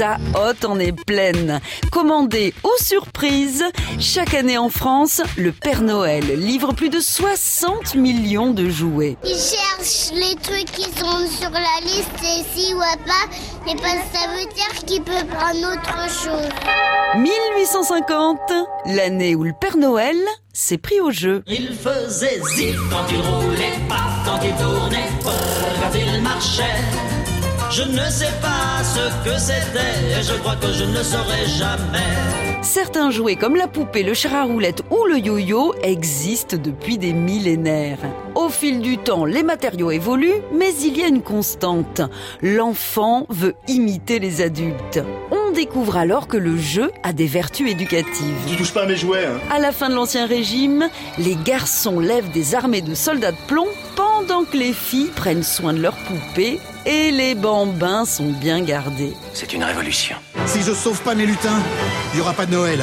sa hotte en est pleine. Commandée aux surprises, chaque année en France, le Père Noël livre plus de 60 millions de jouets. Il cherche les trucs qui sont sur la liste et si ou pas, et pas ça veut dire qu'il peut prendre autre chose. 1850, l'année où le Père Noël s'est pris au jeu. Il faisait zip quand il roulait, pas quand il tournait, quand il marchait. Je ne sais pas ce que c'était, et je crois que je ne le saurai jamais. Certains jouets comme la poupée, le char à roulette ou le yo-yo existent depuis des millénaires. Au fil du temps, les matériaux évoluent, mais il y a une constante. L'enfant veut imiter les adultes. On découvre alors que le jeu a des vertus éducatives. Tu touches pas à mes jouets, hein À la fin de l'Ancien Régime, les garçons lèvent des armées de soldats de plomb pendant que les filles prennent soin de leurs poupées et les bambins sont bien gardés. C'est une révolution. Si je sauve pas mes lutins, il y aura pas de Noël.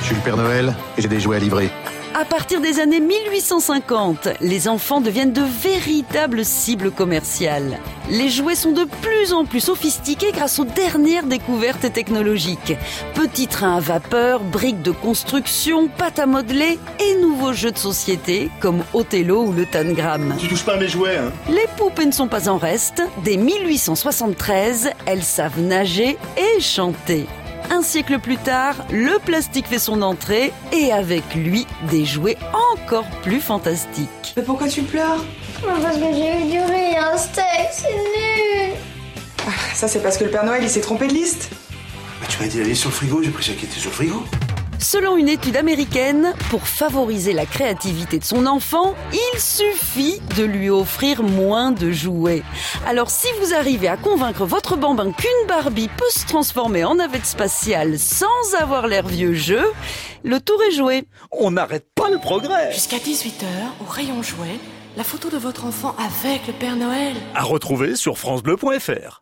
Je suis le Père Noël et j'ai des jouets à livrer. À partir des années 1850, les enfants deviennent de véritables cibles commerciales. Les jouets sont de plus en plus sophistiqués grâce aux dernières découvertes technologiques. Petits trains à vapeur, briques de construction, pâte à modeler et nouveaux jeux de société comme Othello ou le Tangram. Tu touches pas à mes jouets, hein Les poupées ne sont pas en reste. Dès 1873, elles savent nager et chanter. Un siècle plus tard, le plastique fait son entrée et avec lui des jouets encore plus fantastiques. Mais pourquoi tu pleures? Parce que j'ai eu du riz, un steak, c'est nul. Ça c'est parce que le Père Noël il s'est trompé de liste. Bah, tu m'as dit d'aller sur le frigo, j'ai pris ça qui était sur le frigo. Selon une étude américaine, pour favoriser la créativité de son enfant, il suffit de lui offrir moins de jouets. Alors si vous arrivez à convaincre votre bambin qu'une Barbie peut se transformer en navette spatiale sans avoir l'air vieux jeu, le tour est joué. On n'arrête pas le progrès Jusqu'à 18h, au rayon jouet, la photo de votre enfant avec le Père Noël. À retrouver sur francebleu.fr